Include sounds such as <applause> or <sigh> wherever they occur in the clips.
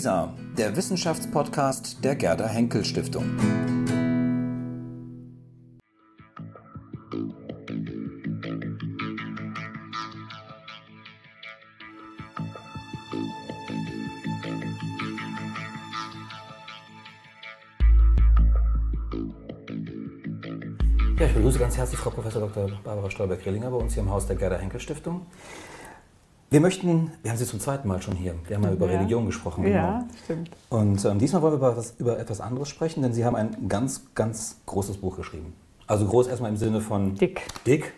WISA, der Wissenschaftspodcast der Gerda Henkel Stiftung. Ja, ich begrüße ganz herzlich Frau Prof. Dr. Barbara Stolberg-Grillinger bei uns hier im Haus der Gerda Henkel Stiftung. Wir möchten, wir haben Sie zum zweiten Mal schon hier, wir haben mal über ja. Religion gesprochen. Ja, genau. stimmt. Und ähm, diesmal wollen wir über, was, über etwas anderes sprechen, denn Sie haben ein ganz, ganz großes Buch geschrieben. Also groß erstmal im Sinne von dick, dick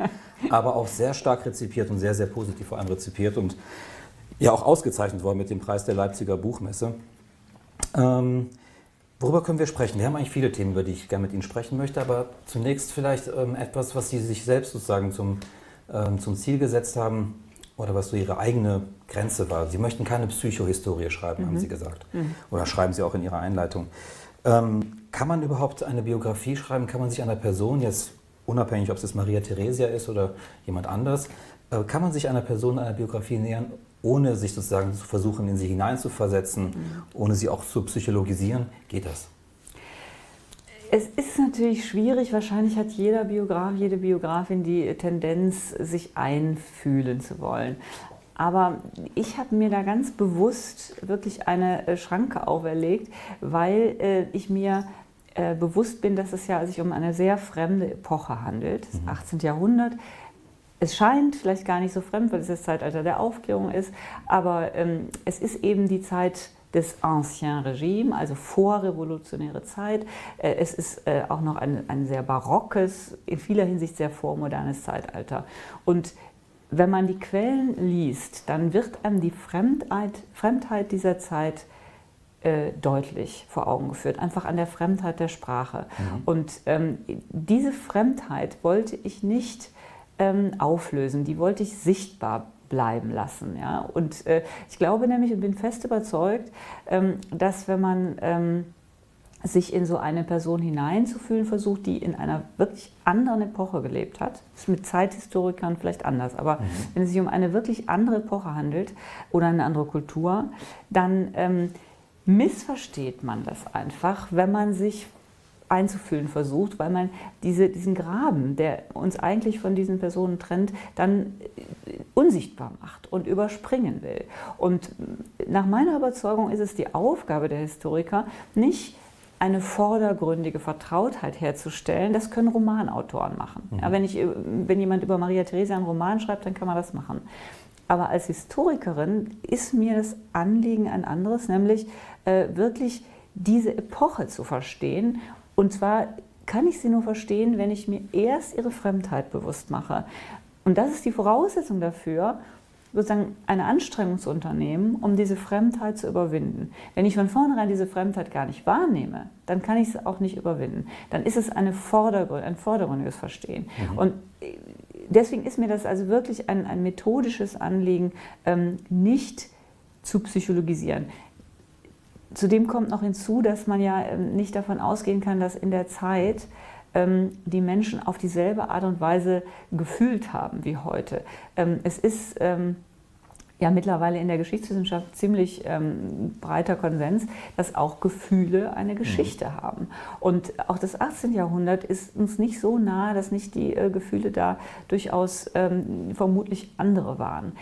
<laughs> aber auch sehr stark rezipiert und sehr, sehr positiv vor allem rezipiert und ja auch ausgezeichnet worden mit dem Preis der Leipziger Buchmesse. Ähm, Worüber können wir sprechen? Wir haben eigentlich viele Themen, über die ich gerne mit Ihnen sprechen möchte, aber zunächst vielleicht ähm, etwas, was Sie sich selbst sozusagen zum, ähm, zum Ziel gesetzt haben oder was so Ihre eigene Grenze war. Sie möchten keine Psychohistorie schreiben, mhm. haben Sie gesagt. Mhm. Oder schreiben Sie auch in Ihrer Einleitung. Ähm, kann man überhaupt eine Biografie schreiben? Kann man sich einer Person, jetzt unabhängig, ob es Maria Theresia ist oder jemand anders, äh, kann man sich einer Person einer Biografie nähern, ohne sich sozusagen zu versuchen, in sie hineinzuversetzen, mhm. ohne sie auch zu psychologisieren? Geht das? Es ist natürlich schwierig. Wahrscheinlich hat jeder Biograf, jede Biografin die Tendenz, sich einfühlen zu wollen. Aber ich habe mir da ganz bewusst wirklich eine äh, Schranke auferlegt, weil äh, ich mir äh, bewusst bin, dass es ja sich um eine sehr fremde Epoche handelt, das mhm. 18. Jahrhundert es scheint vielleicht gar nicht so fremd, weil es das Zeitalter der Aufklärung ist, aber ähm, es ist eben die Zeit des Ancien Regime, also vorrevolutionäre Zeit. Äh, es ist äh, auch noch ein, ein sehr barockes, in vieler Hinsicht sehr vormodernes Zeitalter. Und wenn man die Quellen liest, dann wird einem die Fremdheit, Fremdheit dieser Zeit äh, deutlich vor Augen geführt, einfach an der Fremdheit der Sprache. Mhm. Und ähm, diese Fremdheit wollte ich nicht ähm, auflösen. Die wollte ich sichtbar bleiben lassen. Ja? Und äh, ich glaube nämlich und bin fest überzeugt, ähm, dass wenn man ähm, sich in so eine Person hineinzufühlen versucht, die in einer wirklich anderen Epoche gelebt hat. Das ist mit Zeithistorikern vielleicht anders, aber mhm. wenn es sich um eine wirklich andere Epoche handelt oder eine andere Kultur, dann ähm, missversteht man das einfach, wenn man sich einzufühlen versucht, weil man diese, diesen Graben, der uns eigentlich von diesen Personen trennt, dann unsichtbar macht und überspringen will. Und nach meiner Überzeugung ist es die Aufgabe der Historiker, nicht eine vordergründige Vertrautheit herzustellen, das können Romanautoren machen. Mhm. Ja, wenn, ich, wenn jemand über Maria Theresia einen Roman schreibt, dann kann man das machen. Aber als Historikerin ist mir das Anliegen ein anderes, nämlich äh, wirklich diese Epoche zu verstehen und zwar kann ich sie nur verstehen, wenn ich mir erst ihre Fremdheit bewusst mache. Und das ist die Voraussetzung dafür, sozusagen eine Anstrengung zu unternehmen, um diese Fremdheit zu überwinden. Wenn ich von vornherein diese Fremdheit gar nicht wahrnehme, dann kann ich sie auch nicht überwinden. Dann ist es eine Vordergrund, ein vordergründiges Verstehen. Mhm. Und deswegen ist mir das also wirklich ein, ein methodisches Anliegen, ähm, nicht zu psychologisieren. Zudem kommt noch hinzu, dass man ja ähm, nicht davon ausgehen kann, dass in der Zeit ähm, die Menschen auf dieselbe Art und Weise gefühlt haben wie heute. Ähm, es ist ja mittlerweile in der Geschichtswissenschaft ziemlich ähm, breiter Konsens, dass auch Gefühle eine mhm. Geschichte mhm. haben. Und auch das 18. Jahrhundert ist uns nicht so nahe, dass nicht die äh, Gefühle da durchaus ähm, vermutlich andere waren.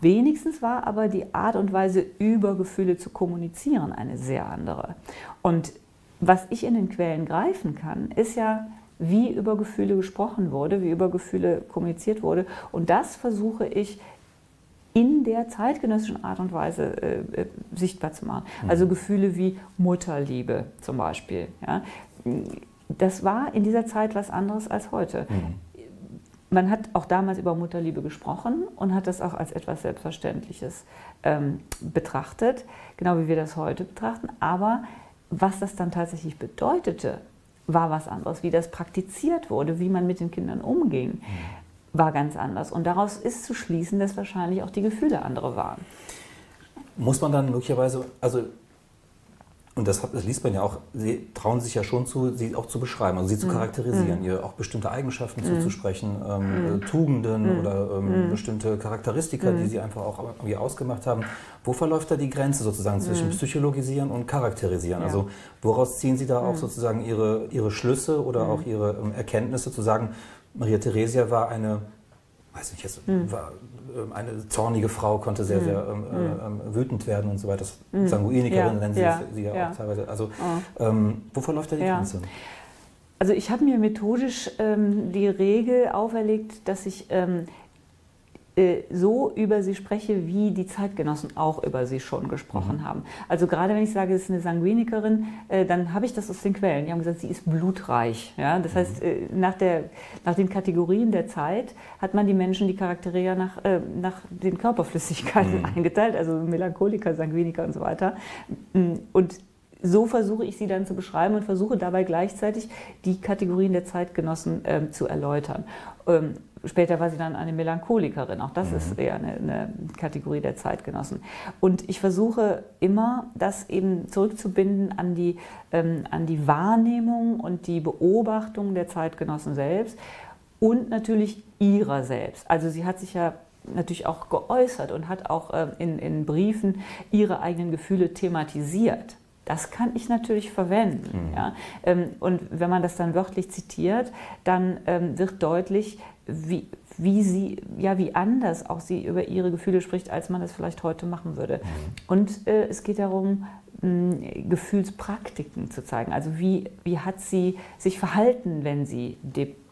Wenigstens war aber die Art und Weise, über Gefühle zu kommunizieren, eine sehr andere. Und was ich in den Quellen greifen kann, ist ja, wie über Gefühle gesprochen wurde, wie über Gefühle kommuniziert wurde. Und das versuche ich in der zeitgenössischen Art und Weise äh, äh sichtbar zu machen. Mhm. Also Gefühle wie Mutterliebe zum Beispiel. Ja. Das war in dieser Zeit was anderes als heute. Mhm man hat auch damals über Mutterliebe gesprochen und hat das auch als etwas Selbstverständliches ähm, betrachtet, genau wie wir das heute betrachten. Aber was das dann tatsächlich bedeutete, war was anderes. Wie das praktiziert wurde, wie man mit den Kindern umging, war ganz anders. Und daraus ist zu schließen, dass wahrscheinlich auch die Gefühle andere waren. Muss man dann möglicherweise, also und das, das, liest man ja auch, sie trauen sich ja schon zu, sie auch zu beschreiben, also sie zu mhm. charakterisieren, mhm. ihr auch bestimmte Eigenschaften mhm. zuzusprechen, ähm, mhm. Tugenden mhm. oder ähm, mhm. bestimmte Charakteristika, die sie einfach auch irgendwie ausgemacht haben. Wo verläuft da die Grenze sozusagen zwischen Psychologisieren und Charakterisieren? Ja. Also woraus ziehen Sie da auch sozusagen Ihre, ihre Schlüsse oder auch Ihre ähm, Erkenntnisse zu sagen, Maria Theresia war eine, weiß nicht, jetzt war eine zornige Frau konnte sehr, sehr ähm, mhm. äh, wütend werden und so weiter. Das Sanguinikerin ja. nennen sie, ja. sie ja, ja, auch teilweise. Also oh. ähm, wo verläuft da die Grenze? Also ich habe mir methodisch ähm, die Regel auferlegt, dass ich ähm, äh, so über sie spreche, wie die Zeitgenossen auch über sie schon gesprochen mhm. haben. Also gerade wenn ich sage, es ist eine Sanguinikerin, äh, dann habe ich das aus den Quellen. Die haben gesagt, sie ist blutreich. Ja? Das mhm. heißt, äh, nach, der, nach den Kategorien der Zeit hat man die Menschen, die Charaktere ja nach, nach den Körperflüssigkeiten mhm. eingeteilt, also Melancholiker, Sanguiniker und so weiter. Mm, und so versuche ich sie dann zu beschreiben und versuche dabei gleichzeitig die Kategorien der Zeitgenossen ähm, zu erläutern. Ähm, Später war sie dann eine Melancholikerin. Auch das mhm. ist eher eine, eine, Kategorie der Zeitgenossen. Und ich versuche immer, das eben zurückzubinden an die, ähm, an die Wahrnehmung und die Beobachtung der Zeitgenossen selbst und natürlich ihrer selbst. Also sie hat sich ja natürlich auch geäußert und hat auch äh, in, in Briefen ihre eigenen Gefühle thematisiert. Das kann ich natürlich verwenden. Mhm. Ja? Ähm, und wenn man das dann wörtlich zitiert, dann ähm, wird deutlich, wie, wie sie, ja, wie anders auch sie über ihre Gefühle spricht, als man das vielleicht heute machen würde. Mhm. Und äh, es geht darum, mh, Gefühlspraktiken zu zeigen. Also wie, wie hat sie sich verhalten, wenn sie,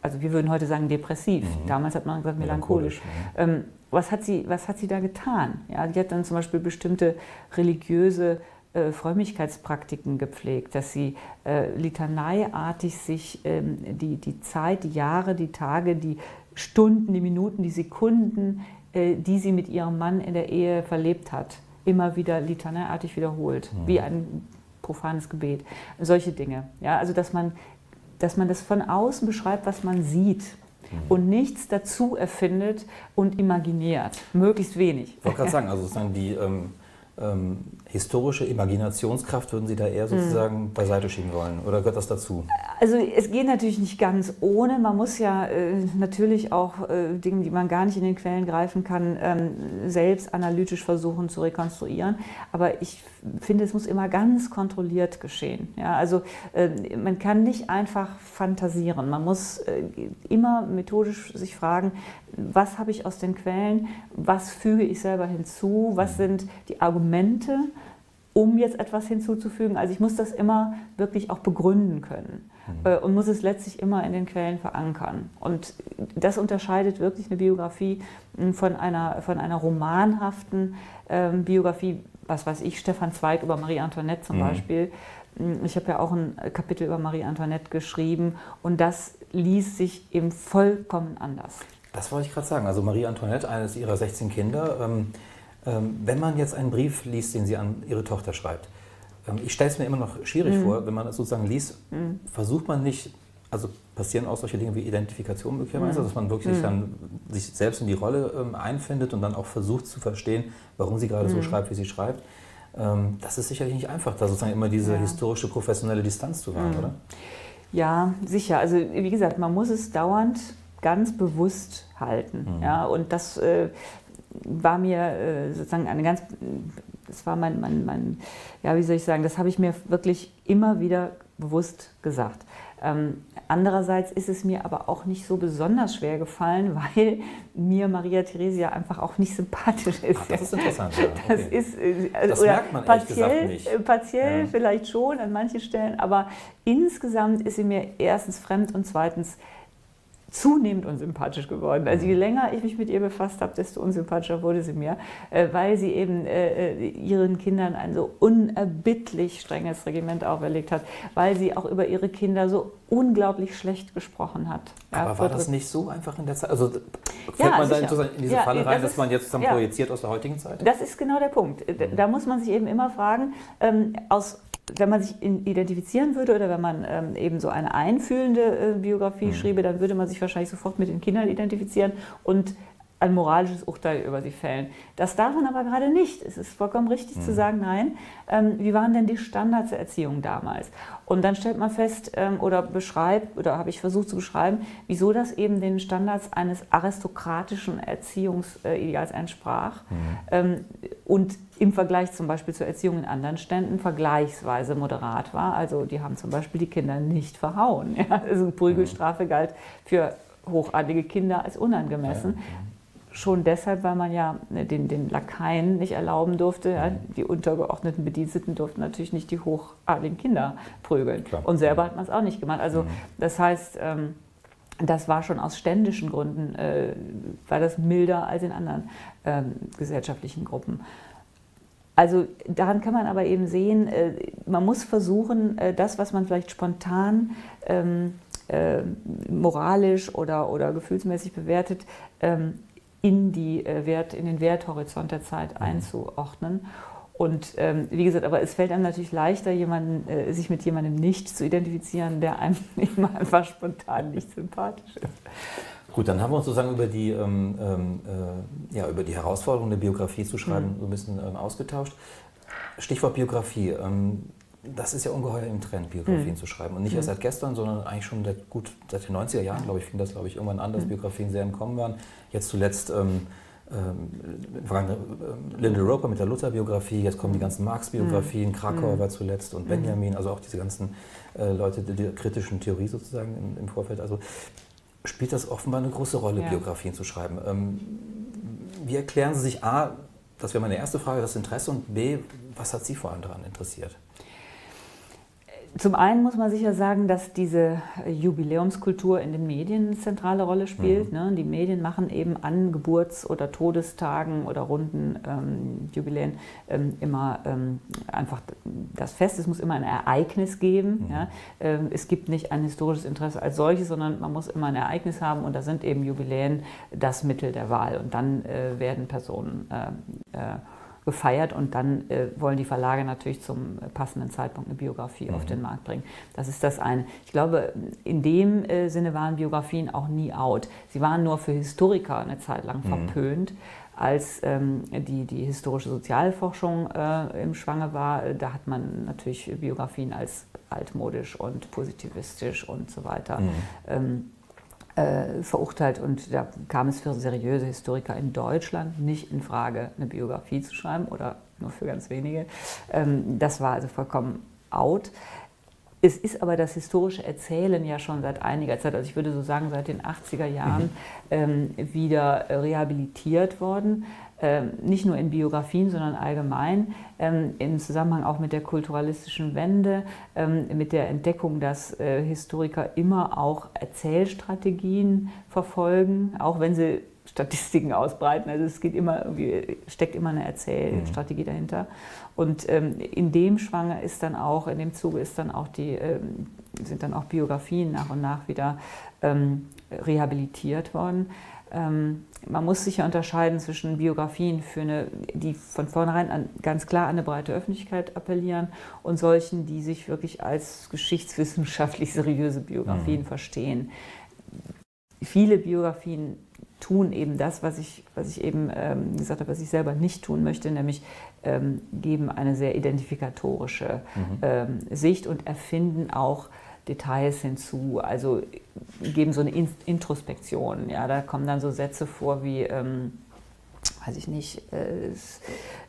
also wir würden heute sagen depressiv. Mhm. Damals hat man gesagt melancholisch. melancholisch ähm, was, hat sie, was hat sie da getan? Ja, die hat dann zum Beispiel bestimmte religiöse äh, Frömmigkeitspraktiken gepflegt, dass sie äh, litaneiartig sich ähm, die, die Zeit, die Jahre, die Tage, die Stunden, die Minuten, die Sekunden, äh, die sie mit ihrem Mann in der Ehe verlebt hat, immer wieder litaneiartig wiederholt, mhm. wie ein profanes Gebet. Solche Dinge. Ja, also dass man, dass man das von außen beschreibt, was man sieht mhm. und nichts dazu erfindet und imaginiert. Möglichst wenig. Ich wollte gerade sagen, also sozusagen die ähm, ähm, historische Imaginationskraft würden Sie da eher sozusagen mhm. beiseite schieben wollen? Oder gehört das dazu? Also es geht natürlich nicht ganz ohne. Man muss ja äh, natürlich auch äh, Dinge, die man gar nicht in den Quellen greifen kann, ähm, selbst analytisch versuchen zu rekonstruieren. Aber ich finde, es muss immer ganz kontrolliert geschehen. Ja, also äh, man kann nicht einfach fantasieren. Man muss äh, immer methodisch sich fragen, was habe ich aus den Quellen, was füge ich selber hinzu, was mhm. sind die Argumente, um jetzt etwas hinzuzufügen. Also ich muss das immer wirklich auch begründen können mhm. äh, und muss es letztlich immer in den Quellen verankern. Und das unterscheidet wirklich eine Biografie hm, von einer, von einer romanhaften ähm, Biografie, was weiß ich, Stefan Zweig über Marie Antoinette zum mhm. Beispiel. Hm, ich habe ja auch ein Kapitel über Marie Antoinette geschrieben und das ließ sich eben vollkommen anders. Das wollte ich gerade sagen. Also Marie Antoinette, eines ihrer 16 Kinder. Ähm, wenn man jetzt einen Brief liest, den sie an ihre Tochter schreibt, ähm, ich stelle es mir immer noch schwierig mhm. vor, wenn man es sozusagen liest, mhm. versucht man nicht, also passieren auch solche Dinge wie Identifikation möglicherweise, mhm. dass man wirklich mhm. dann sich selbst in die Rolle ähm, einfindet und dann auch versucht zu verstehen, warum sie gerade so mhm. schreibt, wie sie schreibt. Ähm, das ist sicherlich nicht einfach, da sozusagen immer diese ja. historische, professionelle Distanz zu wahren, mhm. oder? Ja, sicher. Also wie gesagt, man muss es dauernd ganz bewusst halten. Mhm. Ja, und das äh, war mir äh, sozusagen eine ganz, das war mein, mein, mein, ja, wie soll ich sagen, das habe ich mir wirklich immer wieder bewusst gesagt. Ähm, andererseits ist es mir aber auch nicht so besonders schwer gefallen, <laughs> weil mir Maria Theresia einfach auch nicht sympathisch ist. Ach, das ist interessant. Ja. <laughs> Das, okay. ist, äh, das merkt man partiell, nicht. Äh, partiell ja. vielleicht schon an manchen Stellen, aber insgesamt ist sie mir erstens fremd und zweitens zunehmend unsympathisch geworden. Also je mhm. länger ich mich mit ihr befasst habe, desto unsympathischer wurde sie mir, äh, weil sie eben äh, äh, ihren Kindern ein so unerbittlich strenges Regiment auferlegt hat, weil sie auch über ihre Kinder so unglaublich schlecht gesprochen hat. Aber ja, war das nicht so einfach in der Zeit? Also fällt ja, man da in diese ja, Falle rein, das dass man jetzt dann projiziert aus der heutigen Zeit? Das ist genau der Punkt. Da muss man sich eben immer fragen, ähm, aus wenn man sich identifizieren würde oder wenn man ähm, eben so eine einfühlende äh, Biografie mhm. schriebe, dann würde man sich wahrscheinlich sofort mit den Kindern identifizieren und ein moralisches Urteil über sie fällen. Das darf man aber gerade nicht. Es ist vollkommen richtig mhm. zu sagen, nein. Ähm, wie waren denn die Standards der Erziehung damals? Und dann stellt man fest ähm, oder beschreibt, oder habe ich versucht zu beschreiben, wieso das eben den Standards eines aristokratischen Erziehungsideals entsprach mhm. ähm, und im Vergleich zum Beispiel zur Erziehung in anderen Ständen vergleichsweise moderat war. Also die haben zum Beispiel die Kinder nicht verhauen. <laughs> Ja? Also Prügelstrafe mhm. galt für hochadlige Kinder als unangemessen. Ja, schon deshalb, weil man ja ne, den, den Lakaien nicht erlauben durfte. Ja, mhm. die untergeordneten Bediensteten durften natürlich nicht die hochadligen Kinder prügeln. Klar. Und selber hat man es auch nicht gemacht. Also mhm. das heißt, ähm, das war schon aus ständischen Gründen, äh, war das milder als in anderen ähm, gesellschaftlichen Gruppen. Also daran kann man aber eben sehen, äh, man muss versuchen, äh, das, was man vielleicht spontan ähm, äh, moralisch oder, oder gefühlsmäßig bewertet, ähm, in, die, äh, Wert, in den Werthorizont der Zeit mhm. einzuordnen. Und ähm, wie gesagt, aber es fällt einem natürlich leichter, jemanden, äh, sich mit jemandem nicht zu identifizieren, der einem <laughs> einfach spontan nicht sympathisch ist. Gut, dann haben wir uns sozusagen über die, ähm, ähm, äh, ja, über die Herausforderung der Biografie zu schreiben, mhm. so ein bisschen ähm, ausgetauscht. Stichwort Biografie. Ähm, das ist ja ungeheuer im Trend, Biografien mhm. zu schreiben. Und nicht erst mhm. seit gestern, sondern eigentlich schon seit, gut seit den 90er Jahren, glaube ich, fing das, glaube ich, irgendwann an, dass mhm. Biografien sehr im Kommen waren. Jetzt zuletzt ähm, ähm, Linda Roper mit der Luther-Biografie, jetzt kommen die ganzen Marx-Biografien, mhm. Krakauer mhm. war zuletzt und Benjamin, also auch diese ganzen äh, Leute der kritischen Theorie sozusagen im, im, Vorfeld. Also spielt das offenbar eine große Rolle, ja. Biografien zu schreiben. Ähm, wie erklären Sie sich A, das wäre meine erste Frage, das Interesse und B, was hat Sie vor allem daran interessiert? Zum einen muss man sicher sagen, dass diese Jubiläumskultur in den Medien eine zentrale Rolle spielt. Mhm. Ne? Die Medien machen eben an Geburts- oder Todestagen oder runden ähm, Jubiläen ähm, immer ähm, einfach das Fest. Es muss immer ein Ereignis geben. Mhm. Ja? Ähm, es gibt nicht ein historisches Interesse als solches, sondern man muss immer ein Ereignis haben und da sind eben Jubiläen das Mittel der Wahl. Und dann äh, werden Personen äh, äh, gefeiert und dann äh, wollen die Verlage natürlich zum passenden Zeitpunkt eine Biografie mhm. auf den Markt bringen. Das ist das eine. Ich glaube, in dem äh, Sinne waren Biografien auch nie out. Sie waren nur für Historiker eine Zeit lang mhm. verpönt. Als ähm, die, die historische Sozialforschung äh, im Schwange war, äh, da hat man natürlich Biografien als altmodisch und positivistisch und so weiter mhm. ähm, äh, verurteilt und da kam es für seriöse Historiker in Deutschland nicht in Frage, eine Biografie zu schreiben oder nur für ganz wenige. Ähm, das war also vollkommen out. Es ist aber das historische Erzählen ja schon seit einiger Zeit, also ich würde so sagen seit den 80er Jahren, mhm. ähm, wieder rehabilitiert worden. Ähm, nicht nur in Biografien, sondern allgemein ähm, im Zusammenhang auch mit der kulturalistischen Wende, ähm, mit der Entdeckung, dass äh, Historiker immer auch Erzählstrategien verfolgen, auch wenn sie Statistiken ausbreiten. Also es geht immer, steckt immer eine Erzählstrategie mhm. dahinter. Und in dem Schwanger ist dann auch, in dem Zuge ist dann auch die, sind dann auch Biografien nach und nach wieder rehabilitiert worden. Ähm, man muss sicher unterscheiden zwischen Biografien, für eine, die von vornherein an, ganz klar an eine breite Öffentlichkeit appellieren und solchen, die sich wirklich als geschichtswissenschaftlich <laughs> seriöse Biografien mhm. verstehen. Viele Biografien tun eben das, was ich, was ich eben ähm, gesagt habe, was ich selber nicht tun möchte, nämlich ähm, geben eine sehr identifikatorische mhm. ähm, Sicht und erfinden auch Details hinzu, also geben so eine Introspektion. Ja, da kommen dann so Sätze vor wie, ähm, weiß ich nicht, äh,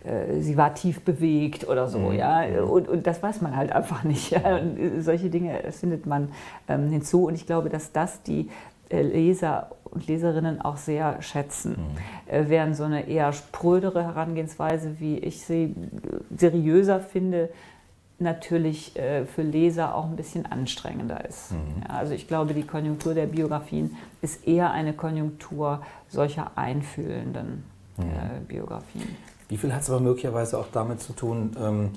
äh, sie war tief bewegt oder so, mhm. ja, und, und, das weiß man halt einfach nicht. Ja? Äh, solche Dinge findet man ähm, hinzu und ich glaube, dass das die äh, Leser und Leserinnen auch sehr schätzen, mhm. Äh, während so eine eher sprödere Herangehensweise, wie ich sie seriöser finde, natürlich äh, für Leser auch ein bisschen anstrengender ist. Mhm. Ja, also ich glaube, die Konjunktur der Biografien ist eher eine Konjunktur solcher einfühlenden mhm. äh, Biografien. Wie viel hat es aber möglicherweise auch damit zu tun, ähm,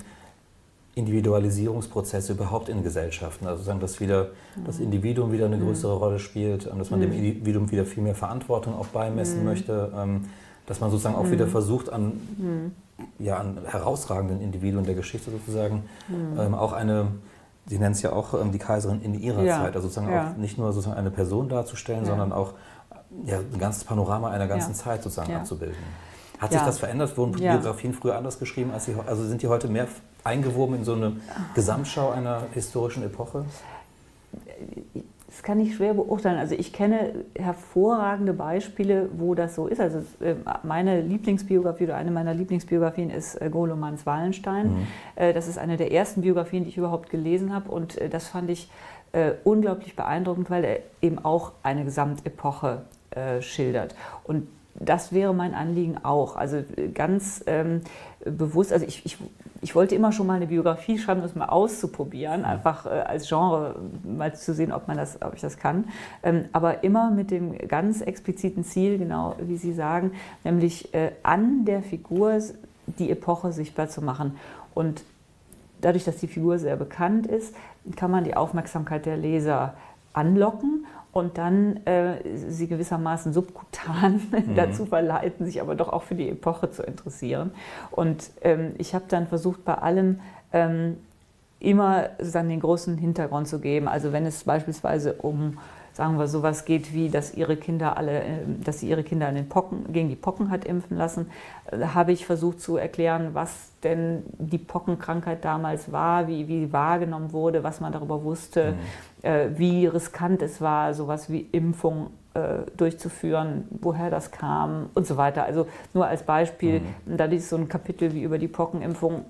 Individualisierungsprozesse überhaupt in Gesellschaften, also sagen, dass wieder mhm. das Individuum wieder eine mhm. größere Rolle spielt, dass man dem mhm. Individuum wieder viel mehr Verantwortung auch beimessen mhm. möchte, ähm, dass man sozusagen auch wieder versucht, an ja, an herausragenden Individuen der Geschichte sozusagen mhm. ähm, auch eine, Sie nennen es ja auch ähm, die Kaiserin in ihrer ja. Zeit, also sozusagen ja. auch nicht nur sozusagen eine Person darzustellen, ja. sondern auch ja, ein ganzes Panorama einer ganzen. Zeit sozusagen abzubilden. Hat sich das verändert? Wurden. Biografien früher anders geschrieben? Als sie, also sind die heute mehr eingewoben in so eine Gesamtschau einer historischen Epoche? Das kann ich schwer beurteilen. Also ich kenne hervorragende Beispiele, wo das so ist. Also äh, meine Lieblingsbiografie oder eine meiner Lieblingsbiografien ist äh, Golomans Wallenstein. Mhm. Äh, Das ist eine der ersten Biografien, die ich überhaupt gelesen habe. Und äh, das fand ich unglaublich beeindruckend, weil er eben auch eine Gesamtepoche schildert. Und das wäre mein Anliegen auch. Also äh, ganz ähm, bewusst, also ich, ich, ich wollte immer schon mal eine Biografie schreiben, um das mal auszuprobieren, einfach äh, als Genre mal zu sehen, ob, man das, ob ich das kann. Ähm, aber immer mit dem ganz expliziten Ziel, genau wie Sie sagen, nämlich äh, an der Figur die Epoche sichtbar zu machen. Und dadurch, dass die Figur sehr bekannt ist, kann man die Aufmerksamkeit der Leser anlocken und dann äh, sie gewissermaßen subkutan <laughs> dazu verleiten, sich aber doch auch für die Epoche zu interessieren. Und ähm, ich habe dann versucht, bei allem ähm, immer dann den großen Hintergrund zu geben. Also wenn es beispielsweise um sagen wir sowas geht wie, dass ihre Kinder alle, äh, dass sie ihre Kinder an den Pocken, gegen die Pocken hat impfen lassen, äh, habe ich versucht zu erklären, was denn die Pockenkrankheit damals war, wie, wie sie wahrgenommen wurde, was man darüber wusste, äh, wie riskant es war, sowas wie Impfung äh, durchzuführen, woher das kam und so weiter. Also nur als Beispiel, da ist so ein Kapitel wie über die Pockenimpfung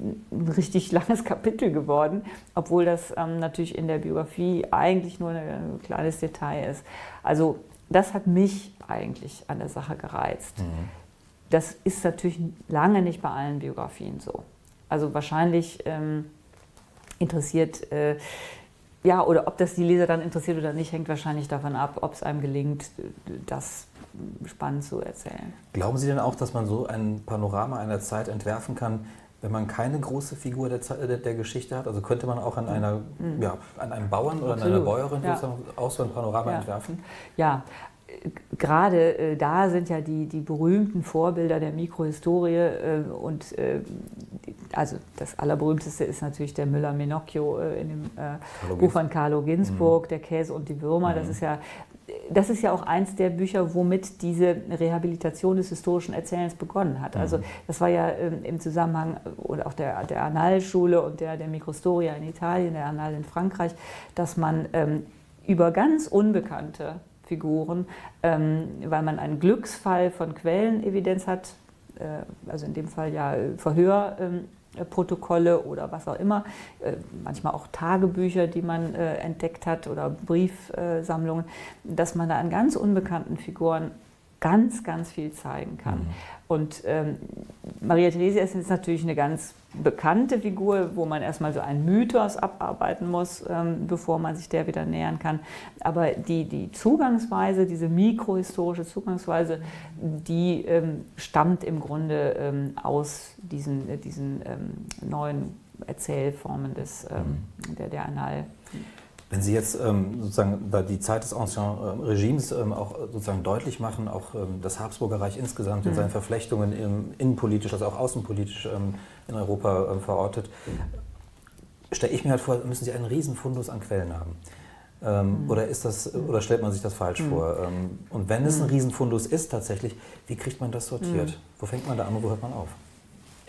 ein richtig <laughs> langes Kapitel geworden, obwohl das ähm, natürlich in der Biografie eigentlich nur ein kleines Detail ist. Also das hat mich eigentlich an der Sache gereizt. Das ist natürlich lange nicht bei allen Biografien so. Also wahrscheinlich ähm, interessiert, äh, ja, oder ob das die Leser dann interessiert oder nicht, hängt wahrscheinlich davon ab, ob es einem gelingt, das spannend zu erzählen. Glauben Sie denn auch, dass man so ein Panorama einer Zeit entwerfen kann, wenn man keine große Figur der, der, der Geschichte hat? Also könnte man auch an, einer, ja, an einem Bauern oder an einer Mhm. Absolut, Bäuerin ja. auch so ein Panorama Ja. entwerfen? Ja, gerade äh, da sind ja die, die berühmten Vorbilder der Mikrohistorie äh, und äh, also das allerberühmteste ist natürlich der Müller-Menocchio äh, in dem äh, Buch von Carlo Ginzburg, Der Käse und die Würmer. Das ist ja das ist ja auch eins der Bücher, womit diese Rehabilitation des historischen Erzählens begonnen hat. Also das war ja ähm, im Zusammenhang oder auch der, der Annales-Schule und der, der Microstoria in Italien, der Annale in Frankreich, dass man ähm, über ganz unbekannte Figuren, ähm, weil man einen Glücksfall von Quellenevidenz hat, äh, also in dem Fall ja äh, Verhörprotokolle oder was auch immer, äh, manchmal auch Tagebücher, die man äh, entdeckt hat oder Briefsammlungen, dass man da an ganz unbekannten Figuren ganz, ganz viel zeigen kann. Und ähm, Maria Theresia ist jetzt natürlich eine ganz bekannte Figur, wo man erstmal so einen Mythos abarbeiten muss, ähm, bevor man sich der wieder nähern kann. Aber die, die Zugangsweise, diese mikrohistorische Zugangsweise, die ähm, stammt im Grunde ähm, aus diesen, äh, diesen ähm, neuen Erzählformen des, ähm, der, der Annal. Wenn Sie jetzt ähm, sozusagen da die Zeit des Ancien ähm, Regimes ähm, auch äh, sozusagen deutlich machen, auch ähm, das Habsburger Reich insgesamt in seinen Verflechtungen im, innenpolitisch, also auch außenpolitisch ähm, in Europa ähm, verortet, stelle ich mir halt vor, müssen Sie einen riesen Fundus an Quellen haben. Ähm, Oder, ist das, oder stellt man sich das falsch vor? Ähm, und wenn es ein Riesenfundus ist tatsächlich, wie kriegt man das sortiert? Wo fängt man da an und wo hört man auf?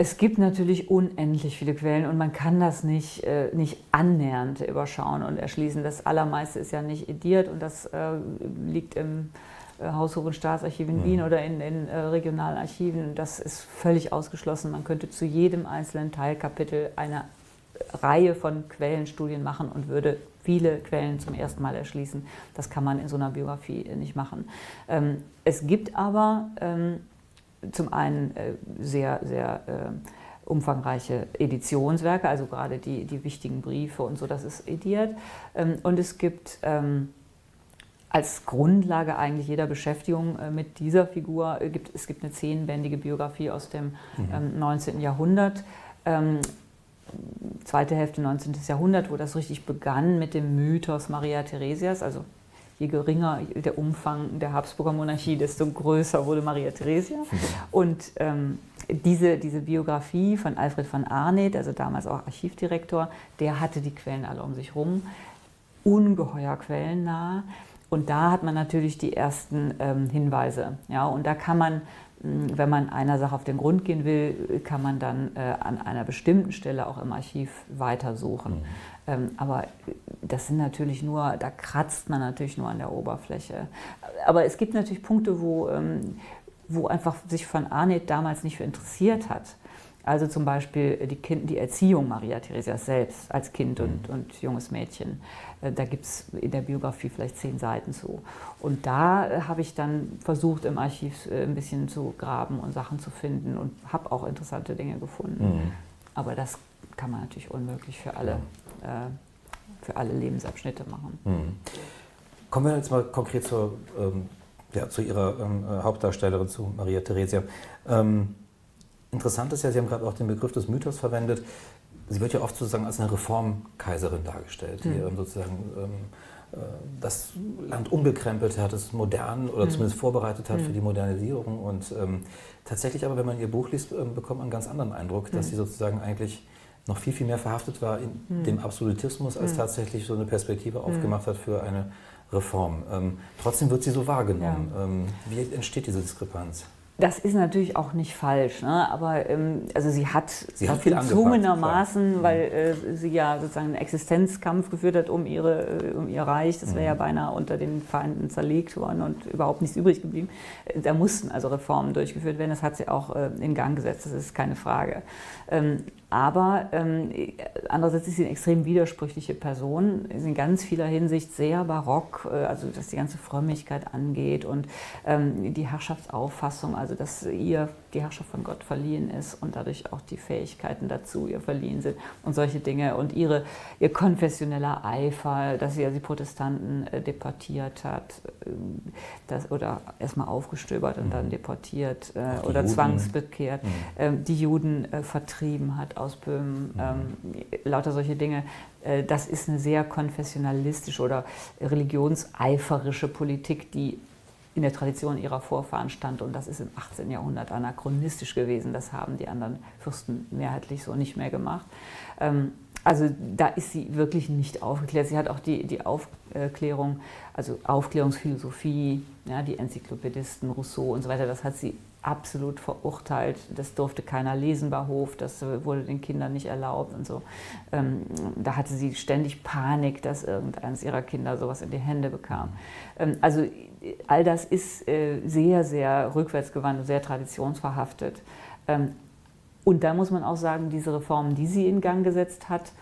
Es gibt natürlich unendlich viele Quellen und man kann das nicht, äh, nicht annähernd überschauen und erschließen. Das Allermeiste ist ja nicht ediert und das äh, liegt im äh, Haushof- und Staatsarchiv in Wien oder in, in äh, regionalen Archiven. Das ist völlig ausgeschlossen. Man könnte zu jedem einzelnen Teilkapitel eine Reihe von Quellenstudien machen und würde viele Quellen zum ersten Mal erschließen. Das kann man in so einer Biografie äh, nicht machen. Ähm, es gibt aber ähm, zum einen äh, sehr, sehr äh, umfangreiche Editionswerke, also gerade die, die wichtigen Briefe und so, das ist ediert. Ähm, und es gibt ähm, als Grundlage eigentlich jeder Beschäftigung äh, mit dieser Figur, gibt, es gibt eine zehnbändige Biografie aus dem ähm, 19. Jahrhundert. Ähm, zweite Hälfte 19. Jahrhundert, wo das richtig begann mit dem Mythos Maria Theresias, also je geringer der Umfang der Habsburger Monarchie, desto größer wurde Maria Theresia. Und ähm, diese, diese Biografie von Alfred von Arneth, also damals auch Archivdirektor, der hatte die Quellen alle um sich rum, ungeheuer quellennah. Und da hat man natürlich die ersten ähm, Hinweise. Ja, und da kann man, wenn man einer Sache auf den Grund gehen will, kann man dann äh, an einer bestimmten Stelle auch im Archiv weitersuchen. Mhm. Ähm, aber das sind natürlich nur, da kratzt man natürlich nur an der Oberfläche. Aber es gibt natürlich Punkte, wo, ähm, wo einfach sich von Arnett damals nicht für interessiert hat. Also zum Beispiel die, kind, die Erziehung Maria Theresias selbst als Kind und, mhm. und junges Mädchen. Äh, da gibt es in der Biografie vielleicht zehn Seiten zu. Und da äh, habe ich dann versucht, im Archiv äh, ein bisschen zu graben und Sachen zu finden und habe auch interessante Dinge gefunden. Mhm. Aber das kann man natürlich unmöglich für alle, ja. äh, für alle Lebensabschnitte machen. Mhm. Kommen wir jetzt mal konkret zur, ähm, ja, zu Ihrer ähm, Hauptdarstellerin, zu Maria Theresia. Ähm, Interessant ist ja, Sie haben gerade auch den Begriff des Mythos verwendet. Sie wird ja oft sozusagen als eine Reformkaiserin dargestellt, die mhm. sozusagen ähm, äh, das Land umgekrempelt hat, es modern oder mhm. zumindest vorbereitet hat mhm. für die Modernisierung. Und ähm, tatsächlich aber, wenn man ihr Buch liest, ähm, bekommt man einen ganz anderen Eindruck, dass hm. sie sozusagen eigentlich noch viel, viel mehr verhaftet war in hm. dem Absolutismus, als hm. tatsächlich so eine Perspektive aufgemacht hat für eine Reform. Ähm, trotzdem wird sie so wahrgenommen. Ja. Ähm, wie entsteht diese Diskrepanz? Das ist natürlich auch nicht falsch, ne? aber ähm, also sie hat, sie hat gezwungenermaßen, mhm. weil äh, sie ja sozusagen einen Existenzkampf geführt hat um, ihre, äh, um ihr Reich, das wäre mhm. ja beinahe unter den Feinden zerlegt worden und überhaupt nichts übrig geblieben. Äh, da mussten also Reformen durchgeführt werden, das hat sie auch äh, in Gang gesetzt, das ist keine Frage. Ähm, aber ähm, andererseits ist sie eine extrem widersprüchliche Person, ist in ganz vieler Hinsicht sehr barock, äh, also was die ganze Frömmigkeit angeht und ähm, die Herrschaftsauffassung, also dass ihr die Herrschaft von Gott verliehen ist und dadurch auch die Fähigkeiten dazu ihr verliehen sind und solche Dinge und ihre, ihr konfessioneller Eifer, dass sie ja die Protestanten äh, deportiert hat äh, das, oder erstmal aufgestöbert und mhm. dann deportiert äh, oder Juden. zwangsbekehrt, mhm. ähm, die Juden äh, vertrieben hat aus Böhmen, mhm. ähm, lauter solche Dinge. Das ist eine sehr konfessionalistische oder religionseiferische Politik, die in der Tradition ihrer Vorfahren stand. Und das ist im 18. Jahrhundert anachronistisch gewesen. Das haben die anderen Fürsten mehrheitlich so nicht mehr gemacht. Ähm, also da ist sie wirklich nicht aufgeklärt. Sie hat auch die, die Aufklärung, also Aufklärungsphilosophie, ja, die Enzyklopädisten, Rousseau und so weiter, das hat sie absolut verurteilt. Das durfte keiner lesen bei Hof, das wurde den Kindern nicht erlaubt und so. Ähm, da hatte sie ständig Panik, dass irgendeines ihrer Kinder sowas in die Hände bekam. Ähm, also all das ist äh, sehr, sehr rückwärtsgewandt und sehr traditionsverhaftet. Ähm, und da muss man auch sagen, diese Reformen, die sie in Gang gesetzt hat,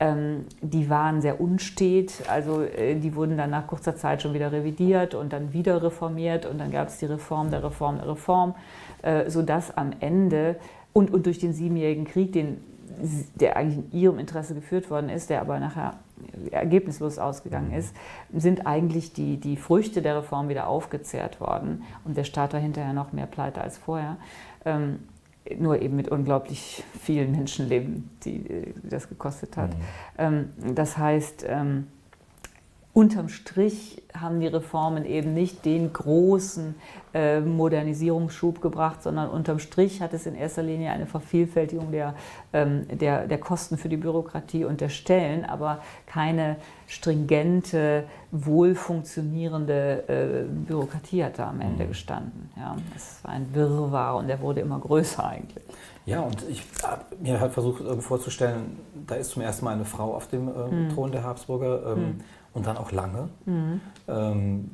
die waren sehr unstet. Also äh, die wurden dann nach kurzer Zeit schon wieder revidiert und dann wieder reformiert und dann gab es die Reform der Reform der Reform, äh, sodass am Ende und, und durch den Siebenjährigen Krieg, den, der eigentlich in ihrem Interesse geführt worden ist, der aber nachher ergebnislos ausgegangen ist, sind eigentlich die, die Früchte der Reform wieder aufgezehrt worden und der Staat war hinterher noch mehr pleite als vorher. Ähm, nur eben mit unglaublich vielen Menschenleben, die, die das gekostet hat. Mhm. Ähm, das heißt, ähm, unterm Strich haben die Reformen eben nicht den großen äh, Modernisierungsschub gebracht, sondern unterm Strich hat es in erster Linie eine Vervielfältigung der, ähm, der, der Kosten für die Bürokratie und der Stellen, aber keine stringente, wohl funktionierende äh, Bürokratie hat da am Ende mhm. gestanden. Ja, das war ein Wirrwarr und der wurde immer größer eigentlich. Ja, und ich habe mir halt versucht vorzustellen, da ist zum ersten Mal eine Frau auf dem äh, mhm. Thron der Habsburger. Ähm, mhm und dann auch lange. Mhm. Ähm,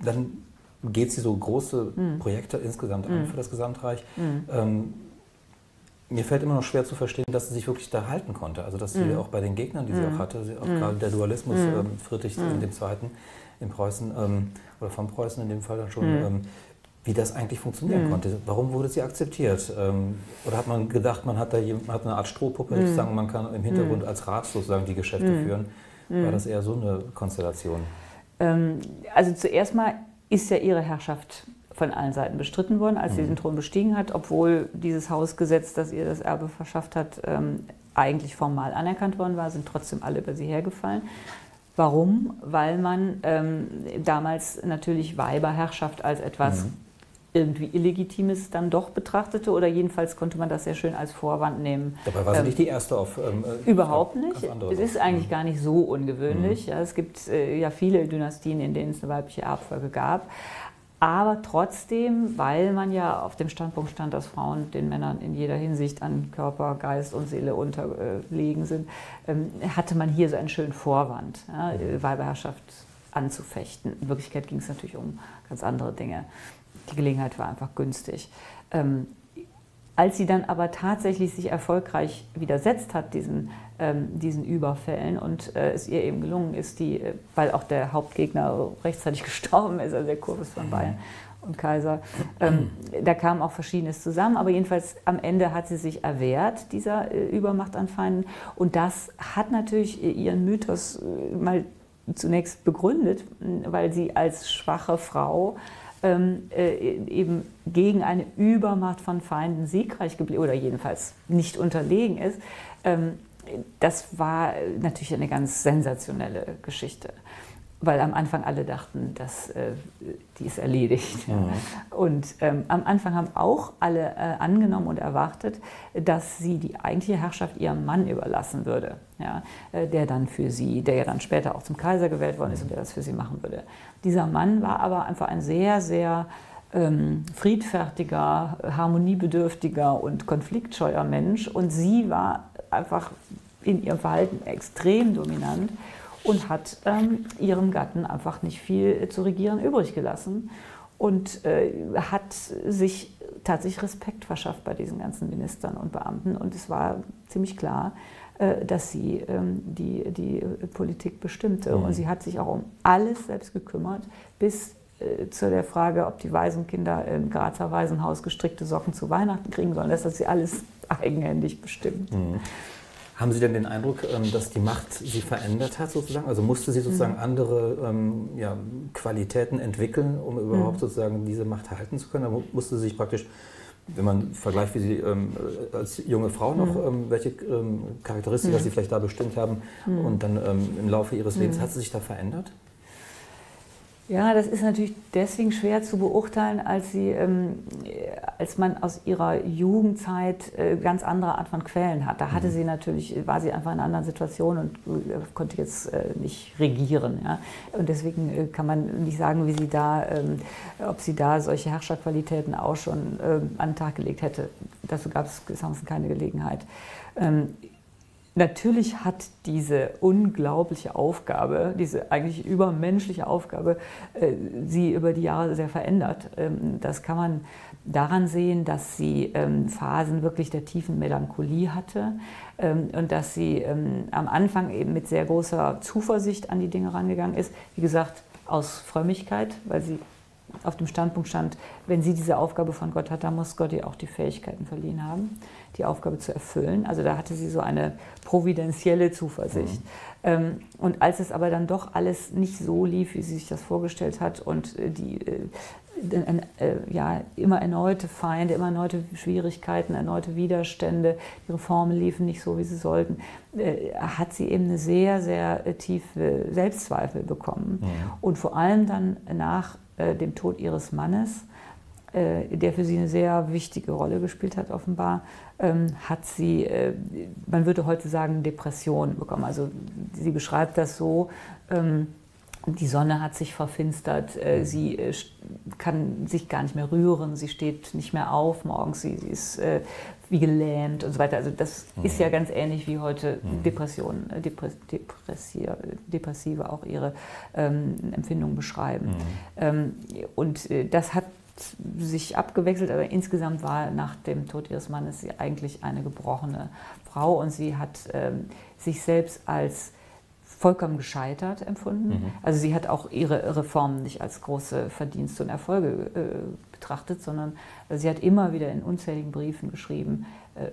dann geht sie so große mhm. Projekte insgesamt an mhm. für das Gesamtreich. Mhm. Ähm, mir fällt immer noch schwer zu verstehen, dass sie sich wirklich da halten konnte. Also dass sie mhm. auch bei den Gegnern, die sie auch hatte, auch gerade der Dualismus ähm, Friedrich in dem Zweiten in Preußen ähm, oder von Preußen in dem Fall dann schon, ähm, wie das eigentlich funktionieren mhm. konnte. Warum wurde sie akzeptiert? Ähm, oder hat man gedacht, man hat da man hat eine Art Strohpuppe, mhm. sozusagen, man kann im Hintergrund als Rat sozusagen die Geschäfte mhm. führen? Mhm. War das eher so eine Konstellation? Ähm, also zuerst mal ist ja ihre Herrschaft von allen Seiten bestritten worden, als sie mhm. den Thron bestiegen hat, obwohl dieses Hausgesetz, das ihr das Erbe verschafft hat, ähm, eigentlich formal anerkannt worden war, sind trotzdem alle über sie hergefallen. Warum? Weil man ähm, damals natürlich Weiberherrschaft als etwas mhm. irgendwie Illegitimes dann doch betrachtete oder jedenfalls konnte man das sehr schön als Vorwand nehmen. Dabei war sie ähm, nicht die erste auf. Ähm, äh, überhaupt nicht. Es ist eigentlich mhm. gar nicht so ungewöhnlich. Mhm. Ja, es gibt äh, ja viele Dynastien, in denen es eine weibliche Erbfolge gab. Aber trotzdem, weil man ja auf dem Standpunkt stand, dass Frauen den Männern in jeder Hinsicht an Körper, Geist und Seele unterlegen sind, ähm, hatte man hier so einen schönen Vorwand, ja, mhm. Weiberherrschaft anzufechten. In Wirklichkeit ging es natürlich um ganz andere Dinge. Die Gelegenheit war einfach günstig. Als sie dann aber tatsächlich sich erfolgreich widersetzt hat, diesen, ähm, diesen Überfällen, und äh, es ihr eben gelungen ist, die, äh, weil auch der Hauptgegner rechtzeitig <laughs> gestorben ist, also der Kurfürst von Bayern und Kaiser, ähm, <clears throat> da kam auch Verschiedenes zusammen, aber jedenfalls am Ende hat sie sich erwehrt, dieser äh, Übermacht an Feinden. Und das hat natürlich ihren Mythos äh, mal zunächst begründet, weil sie als schwache Frau ähm, äh, eben gegen eine Übermacht von Feinden siegreich geblieben oder jedenfalls nicht unterlegen ist, ähm, das war natürlich eine ganz sensationelle Geschichte weil am Anfang alle dachten, dass äh, die ist erledigt. Mhm. Und ähm, am Anfang haben auch alle äh, angenommen und erwartet, dass sie die eigentliche Herrschaft ihrem Mann überlassen würde, ja, äh, der dann für sie, der ja dann später auch zum Kaiser gewählt worden ist und der das für sie machen würde. Dieser Mann war aber einfach ein sehr, sehr ähm, friedfertiger, harmoniebedürftiger und konfliktscheuer Mensch und sie war einfach in ihrem Verhalten extrem dominant und hat ähm, ihrem Gatten einfach nicht viel zu regieren übrig gelassen und äh, hat sich tatsächlich Respekt verschafft bei diesen ganzen Ministern und Beamten. Und es war ziemlich klar, äh, dass sie ähm, die, die Politik bestimmte. Mhm. Und sie hat sich auch um alles selbst gekümmert, bis äh, zu der Frage, ob die Waisenkinder im Grazer Waisenhaus gestrickte Socken zu Weihnachten kriegen sollen. Das hat sie alles <laughs> eigenhändig bestimmt. Mhm. Haben Sie denn den Eindruck, ähm, dass die Macht sie verändert hat sozusagen? Also musste sie sozusagen mhm. andere ähm, ja, Qualitäten entwickeln, um überhaupt mhm. sozusagen diese Macht halten zu können? Da musste sie sich praktisch, wenn man vergleicht, wie sie ähm, als junge Frau noch, mhm. welche Charakteristika mhm. sie vielleicht da bestimmt haben mhm. und dann im Laufe ihres Lebens, hat sie sich da verändert? Ja, das ist natürlich deswegen schwer zu beurteilen, als, sie, ähm, als man aus ihrer Jugendzeit äh, ganz andere Art von Quellen hat. Da hatte mhm. sie natürlich, war sie einfach in einer anderen Situation und äh, konnte jetzt äh, nicht regieren. Ja? Und deswegen äh, kann man nicht sagen, wie sie da, ähm, ob sie da solche Herrscherqualitäten auch schon ähm, an den Tag gelegt hätte. Dazu gab es keine Gelegenheit. Ähm, Natürlich hat diese unglaubliche Aufgabe, diese eigentlich übermenschliche Aufgabe, äh, sie über die Jahre sehr verändert. Ähm, das kann man daran sehen, dass sie ähm, Phasen wirklich der tiefen Melancholie hatte ähm, und dass sie am Anfang eben mit sehr großer Zuversicht an die Dinge rangegangen ist. Wie gesagt, aus Frömmigkeit, weil sie auf dem Standpunkt stand, wenn sie diese Aufgabe von Gott hat, dann muss Gott ihr auch die Fähigkeiten verliehen haben, die Aufgabe zu erfüllen. Also da hatte sie so eine providentielle Zuversicht. Mhm. Ähm, und als es aber dann doch alles nicht so lief, wie sie sich das vorgestellt hat und äh, die äh, äh, ja, immer erneute Feinde, immer erneute Schwierigkeiten, erneute Widerstände, die Reformen liefen nicht so, wie sie sollten, hat sie eben eine sehr, sehr tiefe Selbstzweifel bekommen. Mhm. Und vor allem dann nach äh, dem Tod ihres Mannes, äh, der für sie eine sehr wichtige Rolle gespielt hat, offenbar, ähm, hat sie, äh, man würde heute sagen, Depression bekommen. Also sie beschreibt das so, ähm, die Sonne hat sich verfinstert, äh, sie äh, kann sich gar nicht mehr rühren, sie steht nicht mehr auf morgens, sie, ist äh, wie gelähmt und so weiter. Also das mhm. ist ja ganz ähnlich wie heute mhm. Depressionen, äh, Depress Depressive auch ihre ähm, Empfindungen beschreiben. Mhm. Ähm, und äh, das hat sich abgewechselt, aber insgesamt war nach dem Tod ihres Mannes sie eigentlich eine gebrochene Frau und sie hat ähm, sich selbst als vollkommen gescheitert empfunden. Mhm. Also sie hat auch ihre Reformen nicht als große Verdienste und Erfolge äh, betrachtet, sondern sie hat immer wieder in unzähligen Briefen geschrieben, äh,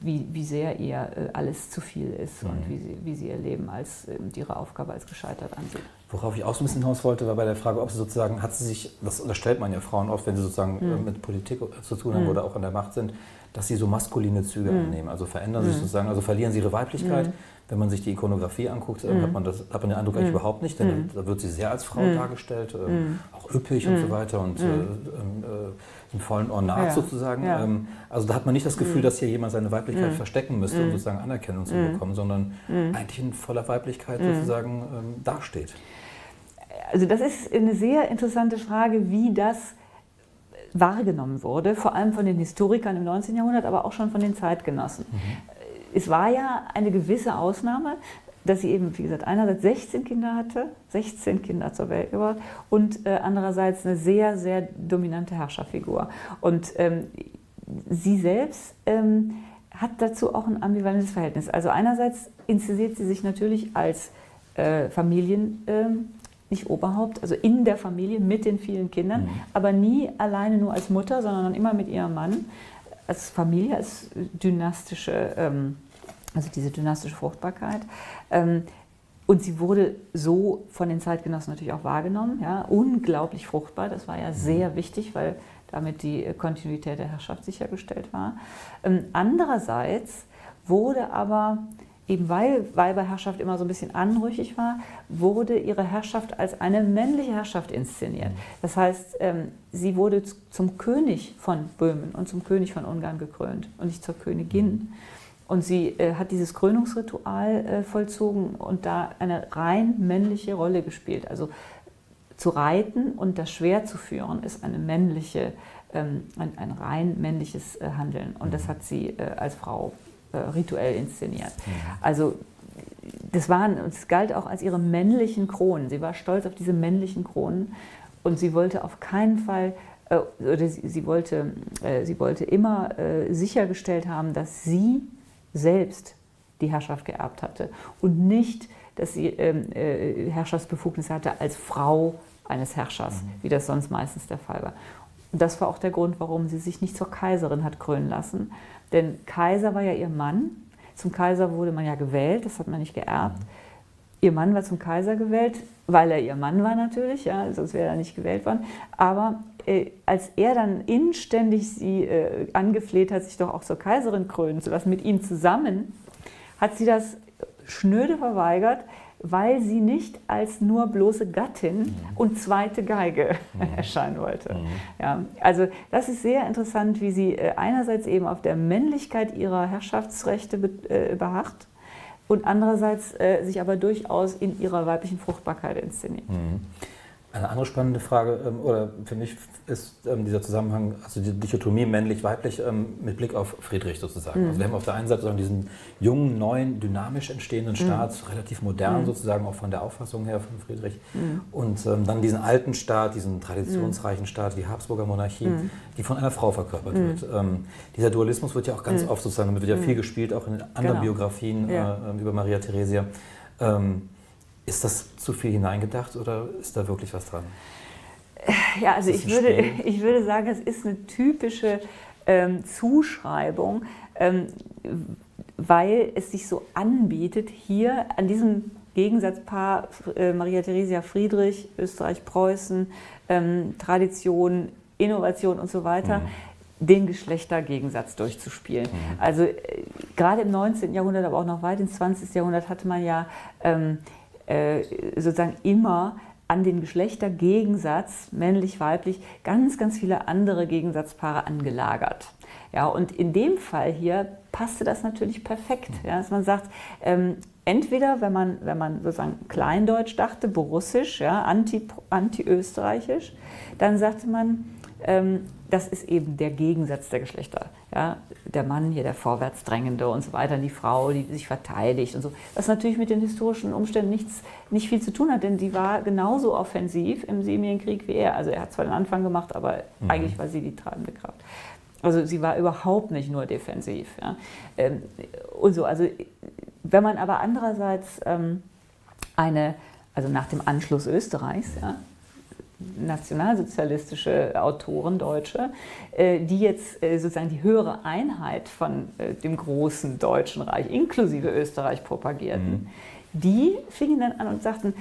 wie, wie sehr ihr äh, alles zu viel ist mhm. und wie sie, wie sie ihr Leben als äh, ihre Aufgabe als gescheitert ansieht. Worauf ich auch so ein bisschen hinaus wollte, war bei der Frage, ob sie sozusagen, hat sie sich, das unterstellt man ja Frauen oft, wenn sie sozusagen mhm. mit Politik zu tun haben mhm. oder auch an der Macht sind, dass sie so maskuline Züge Mhm. annehmen. Also verändern sich sozusagen, also verlieren sie ihre Weiblichkeit. Wenn man sich die Ikonografie anguckt, äh, hat, man das, hat man den Eindruck eigentlich überhaupt nicht, denn da wird sie sehr als Frau dargestellt, ähm, auch üppig und so weiter und äh, ähm, äh, im vollen Ornat Ja. sozusagen. Ja. Ähm, also da hat man nicht das Gefühl, dass hier jemand seine Weiblichkeit verstecken müsste, um sozusagen Anerkennung zu bekommen, sondern eigentlich in voller Weiblichkeit sozusagen ähm, dasteht. Also das ist eine sehr interessante Frage, wie das wahrgenommen wurde, vor allem von den Historikern im 19. Jahrhundert, aber auch schon von den Zeitgenossen. Es war ja eine gewisse Ausnahme, dass sie eben, wie gesagt, einerseits 16 Kinder hatte, 16 Kinder zur Welt gebracht und äh, andererseits eine sehr, sehr dominante Herrscherfigur. Und ähm, sie selbst ähm, hat dazu auch ein ambivalentes Verhältnis. Also einerseits inszeniert sie sich natürlich als äh, Familien, ähm, nicht Oberhaupt, also in der Familie mit den vielen Kindern, aber nie alleine nur als Mutter, sondern immer mit ihrem Mann, als Familie, als dynastische, ähm, also diese dynastische Fruchtbarkeit. Ähm, und sie wurde so von den Zeitgenossen natürlich auch wahrgenommen, ja, unglaublich fruchtbar. Das war ja sehr wichtig, weil damit die Kontinuität der Herrschaft sichergestellt war. Ähm, andererseits wurde aber, eben weil Weiberherrschaft immer so ein bisschen anrüchig war, wurde ihre Herrschaft als eine männliche Herrschaft inszeniert. Das heißt, ähm, sie wurde zum König von Böhmen und zum König von Ungarn gekrönt und nicht zur Königin. Und sie äh, hat dieses Krönungsritual äh, vollzogen und da eine rein männliche Rolle gespielt. Also zu reiten und das Schwert zu führen ist eine männliche, ähm, ein, ein rein männliches äh, Handeln. Und das hat sie als Frau äh, rituell inszeniert. Also das waren, es galt auch als ihre männlichen Kronen. Sie war stolz auf diese männlichen Kronen und sie wollte auf keinen Fall, äh, oder sie, sie, wollte, äh, sie wollte immer äh, sichergestellt haben, dass sie selbst die Herrschaft geerbt hatte und nicht, dass sie ähm, äh, Herrschaftsbefugnisse hatte als Frau eines Herrschers, wie das sonst meistens der Fall war. Und das war auch der Grund, warum sie sich nicht zur Kaiserin hat krönen lassen. Denn Kaiser war ja ihr Mann. Zum Kaiser wurde man ja gewählt, das hat man nicht geerbt. Ihr Mann war zum Kaiser gewählt, weil er ihr Mann war natürlich, ja, sonst wäre er nicht gewählt worden. Aber äh, als er dann inständig sie äh, angefleht hat, sich doch auch zur Kaiserin krönen zu lassen, mit ihm zusammen, hat sie das schnöde verweigert, weil sie nicht als nur bloße Gattin und zweite Geige <laughs> erscheinen wollte. Ja, also das ist sehr interessant, wie sie äh, einerseits eben auf der Männlichkeit ihrer Herrschaftsrechte äh, beharrt und andererseits äh, sich aber durchaus in ihrer weiblichen Fruchtbarkeit inszeniert. Eine andere spannende Frage, ähm, oder für mich ist ähm, dieser Zusammenhang, also die Dichotomie männlich-weiblich ähm, mit Blick auf Friedrich sozusagen. Also wir haben auf der einen Seite diesen jungen, neuen, dynamisch entstehenden Staat, relativ modern sozusagen, auch von der Auffassung her von Friedrich. Und ähm, dann diesen alten Staat, diesen traditionsreichen Staat, die Habsburger Monarchie, die von einer Frau verkörpert wird. Dieser Dualismus wird ja auch ganz oft sozusagen, damit wird ja viel gespielt, auch in anderen Genau. Biografien Ja. äh, über Maria Theresia. Ähm, ist das zu viel hineingedacht oder ist da wirklich was dran? Ja, also ich würde, Spiel? <laughs> ich würde sagen, es ist eine typische ähm, Zuschreibung, ähm, weil es sich so anbietet, hier an diesem Gegensatzpaar äh, Maria Theresia Friedrich, Österreich-Preußen, ähm, Tradition, Innovation und so weiter, den Geschlechtergegensatz durchzuspielen. Also äh, gerade im 19. Jahrhundert, aber auch noch weit ins 20. Jahrhundert hatte man ja ähm, äh, sozusagen immer an den Geschlechtergegensatz, männlich-weiblich, ganz, ganz viele andere Gegensatzpaare angelagert. Ja, und in dem Fall hier passte das natürlich perfekt. Ja, dass man sagt, ähm, entweder, wenn man, wenn man sozusagen Kleindeutsch dachte, Borussisch, ja, anti, anti-österreichisch, dann sagte man, das ist eben der Gegensatz der Geschlechter. Ja? Der Mann hier, der Vorwärtsdrängende und so weiter, die Frau, die sich verteidigt und so. Was natürlich mit den historischen Umständen nichts, nicht viel zu tun hat, denn sie war genauso offensiv im Siebenjährigen Krieg wie er. Also er hat zwar den Anfang gemacht, aber eigentlich war sie die treibende Kraft. Also sie war überhaupt nicht nur defensiv. Ja? Ähm, und so, also wenn man aber andererseits ähm, eine, also nach dem Anschluss Österreichs, ja, nationalsozialistische Autoren, Deutsche, äh, die jetzt äh, sozusagen die höhere Einheit von äh, dem großen Deutschen Reich inklusive Österreich propagierten, die fingen dann an und sagten,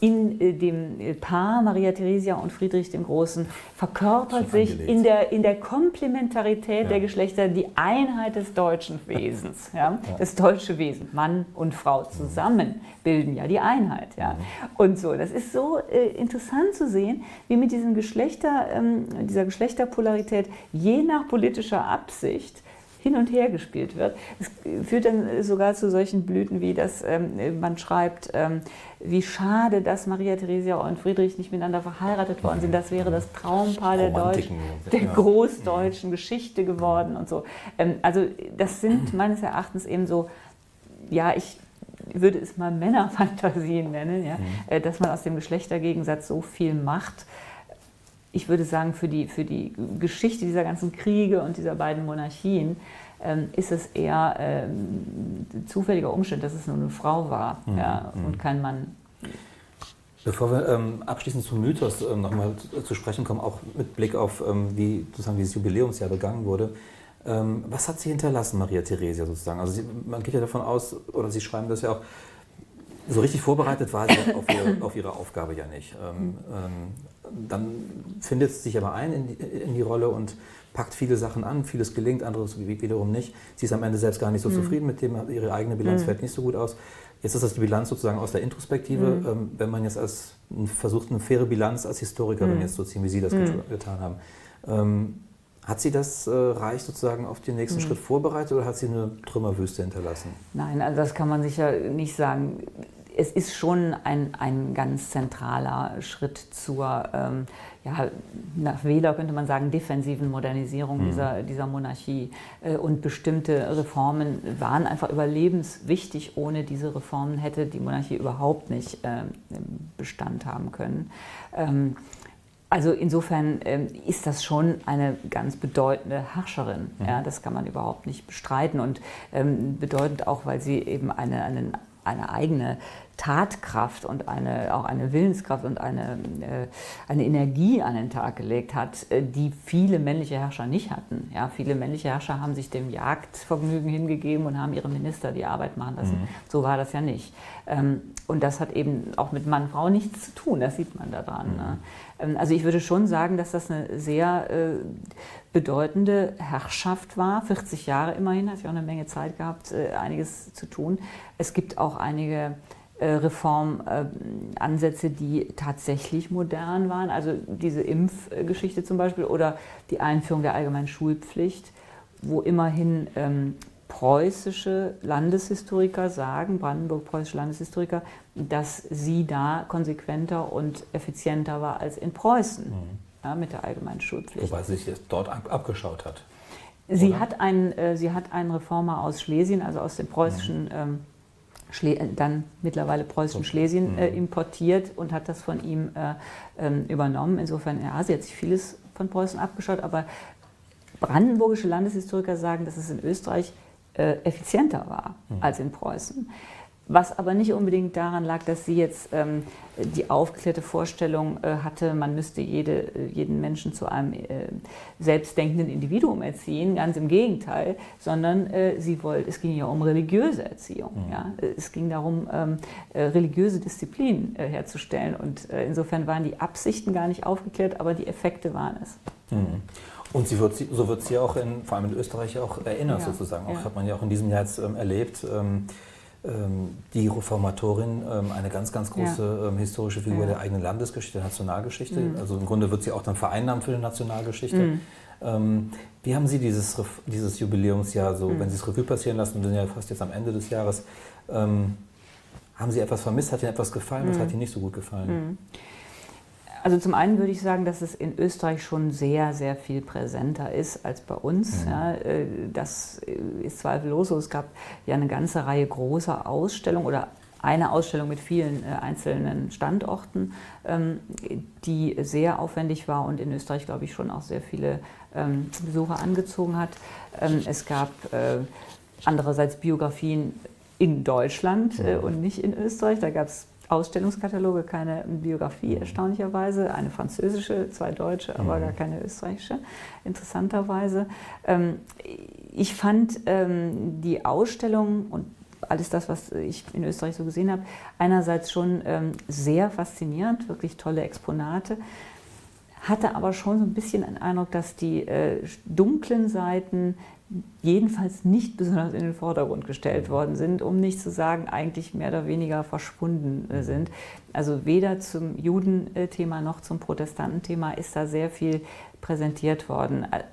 in äh, dem äh, Paar Maria Theresia und Friedrich dem Großen verkörpert sich in der, in der Komplementarität ja. der Geschlechter die Einheit des deutschen Wesens. Ja? ja? Das deutsche Wesen, Mann und Frau zusammen bilden ja die Einheit. Ja? Mhm. Und so, das ist so äh, interessant zu sehen, wie mit diesem Geschlechter, ähm, dieser Geschlechterpolarität je nach politischer Absicht hin und her gespielt wird. Es führt dann sogar zu solchen Blüten wie, dass ähm, man schreibt, ähm, wie schade, dass Maria Theresia und Friedrich nicht miteinander verheiratet worden sind. Das wäre das Traumpaar der, Deutsch, der großdeutschen Geschichte geworden und so. Ähm, also das sind meines Erachtens eben so, ja, ich würde es mal Männerfantasien nennen, ja, mhm. Äh, dass man aus dem Geschlechtergegensatz so viel macht ich würde sagen, für die, für die Geschichte dieser ganzen Kriege und dieser beiden Monarchien ähm, ist es eher ähm, zufälliger Umstand, dass es nur eine Frau war mhm. ja, und mhm. kein Mann. Bevor wir ähm, abschließend zum Mythos ähm, nochmal zu sprechen kommen, auch mit Blick auf, ähm, wie sozusagen dieses Jubiläumsjahr begangen wurde, ähm, was hat sie hinterlassen, Maria Theresia sozusagen? Also sie, man geht ja davon aus, oder Sie schreiben das ja auch, so richtig vorbereitet war sie auf ihre, auf ihre Aufgabe ja nicht. Dann findet sie sich aber ein in die, in die, Rolle und packt viele Sachen an, vieles gelingt, anderes wiederum nicht. Sie ist am Ende selbst gar nicht so mhm. zufrieden mit dem, ihre eigene Bilanz mhm. fällt nicht so gut aus. Jetzt ist das die Bilanz sozusagen aus der Introspektive. Mhm. Ähm, wenn man jetzt als versucht, eine faire Bilanz als Historikerin mhm. jetzt zu ziehen, wie Sie das mhm. getan haben. Ähm, hat sie das äh, Reich sozusagen auf den nächsten mhm. Schritt vorbereitet oder hat sie eine Trümmerwüste hinterlassen? Nein, also das kann man sicher nicht sagen es ist schon ein, ein ganz zentraler Schritt zur, ähm, ja, nach Wähler könnte man sagen, defensiven Modernisierung mhm. dieser, dieser Monarchie. Äh, und bestimmte Reformen waren einfach überlebenswichtig. Ohne diese Reformen hätte die Monarchie überhaupt nicht äh, Bestand haben können. Ähm, also insofern ähm, ist das schon eine ganz bedeutende Herrscherin. Mhm. Ja, das kann man überhaupt nicht bestreiten und ähm, bedeutend auch, weil sie eben eine, einen eine eigene Tatkraft und eine, auch eine Willenskraft und eine, äh, eine Energie an den Tag gelegt hat, äh, die viele männliche Herrscher nicht hatten. Ja, viele männliche Herrscher haben sich dem Jagdvergnügen hingegeben und haben ihre Minister die Arbeit machen lassen. Mhm. So war das ja nicht. Ähm, und das hat eben auch mit Mann-Frau nichts zu tun, das sieht man daran. Mhm. Ne? Ähm, also ich würde schon sagen, dass das eine sehr äh, bedeutende Herrschaft war. 40 Jahre immerhin, hat sie auch eine Menge Zeit gehabt, einiges zu tun. Es gibt auch einige äh, Reformansätze, die tatsächlich modern waren. Also diese Impfgeschichte zum Beispiel oder die Einführung der allgemeinen Schulpflicht, wo immerhin ähm, preußische Landeshistoriker sagen, Brandenburg-preußische Landeshistoriker, dass sie da konsequenter und effizienter war als in Preußen mhm. ja, mit der allgemeinen Schulpflicht. Wobei sie sich dort abgeschaut hat. Sie hat, ein, äh, sie hat einen Reformer aus Schlesien, also aus dem preußischen mhm. ähm, Schle dann mittlerweile preußischen Schlesien äh, mhm. importiert und hat das von ihm äh, ähm, übernommen. Insofern, ja, sie hat sich vieles von Preußen abgeschaut, aber brandenburgische Landeshistoriker sagen, dass es in Österreich äh, effizienter war mhm. als in Preußen was aber nicht unbedingt daran lag, dass sie jetzt ähm, die aufgeklärte Vorstellung äh, hatte, man müsste jede, äh, jeden Menschen zu einem äh, selbstdenkenden Individuum erziehen, ganz im Gegenteil, sondern äh, sie wollte, es ging ja um religiöse Erziehung. Mhm. Ja? Es ging darum, ähm, äh, religiöse Disziplinen äh, herzustellen und insofern waren die Absichten gar nicht aufgeklärt, aber die Effekte waren es. Mhm. Und sie wird, so wird sie auch in, vor allem in Österreich auch erinnert ja, sozusagen. Auch ja. hat man ja auch in diesem Jahr jetzt ähm, erlebt. Ähm, ähm, die Reformatorin ähm, eine ganz, ganz große ja. Ähm, historische Figur der eigenen Landesgeschichte, der Nationalgeschichte. Mhm. Also im Grunde wird sie auch dann vereinnahmt für die Nationalgeschichte. Mhm. wie haben Sie dieses, dieses Jubiläumsjahr so, mhm. wenn Sie es Revue passieren lassen, wir sind ja fast jetzt am Ende des Jahres, haben Sie etwas vermisst? Hat Ihnen etwas gefallen? Was mhm. hat Ihnen nicht so gut gefallen? Also zum einen würde ich sagen, dass es in Österreich schon sehr, sehr viel präsenter ist als bei uns. Mhm. Ja, äh, das ist zweifellos so. Es gab ja eine ganze Reihe großer Ausstellungen oder eine Ausstellung mit vielen äh, einzelnen Standorten, ähm, die sehr aufwendig war und in Österreich, glaube ich, schon auch sehr viele ähm, Besucher angezogen hat. Ähm, es gab äh, andererseits Biografien in Deutschland mhm. und nicht in Österreich. Da gab es Ausstellungskataloge, keine Biografie mhm. erstaunlicherweise, eine französische, zwei deutsche, aber mhm. gar keine österreichische, interessanterweise. Ähm, ich fand ähm, die Ausstellung und alles das, was ich in Österreich so gesehen habe, einerseits schon ähm, sehr faszinierend, wirklich tolle Exponate, hatte aber schon so ein bisschen den Eindruck, dass die äh, dunklen Seiten jedenfalls nicht besonders in den Vordergrund gestellt worden sind, um nicht zu sagen, eigentlich mehr oder weniger verschwunden äh, sind. Also weder zum Judenthema noch zum Protestantenthema ist da sehr viel präsentiert worden. Äh,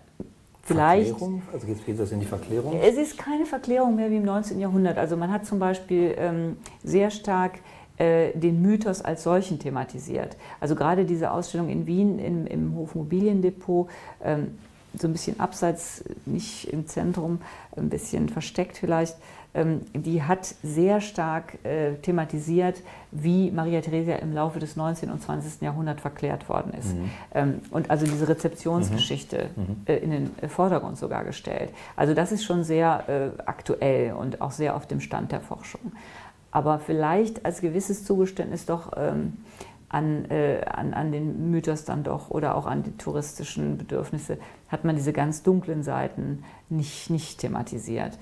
Vielleicht. Verklärung? Also geht das in die Verklärung? Es ist keine Verklärung mehr wie im 19. Jahrhundert. Also man hat zum Beispiel ähm, sehr stark äh, den Mythos als solchen thematisiert. Also gerade diese Ausstellung in Wien im, im Hofmobiliendepot, ähm, so ein bisschen abseits, nicht im Zentrum, ein bisschen versteckt vielleicht, ähm, die hat sehr stark äh, thematisiert, wie Maria Theresia im Laufe des 19. und 20. Jahrhunderts verklärt worden ist. Mhm. Ähm, und also diese Rezeptionsgeschichte mhm. mhm. Äh, in den Vordergrund sogar gestellt. Also das ist schon sehr aktuell und auch sehr auf dem Stand der Forschung aber vielleicht als gewisses Zugeständnis doch ähm, an, äh, an, an den Mythos dann doch oder auch an die touristischen Bedürfnisse hat man diese ganz dunklen Seiten nicht, nicht thematisiert.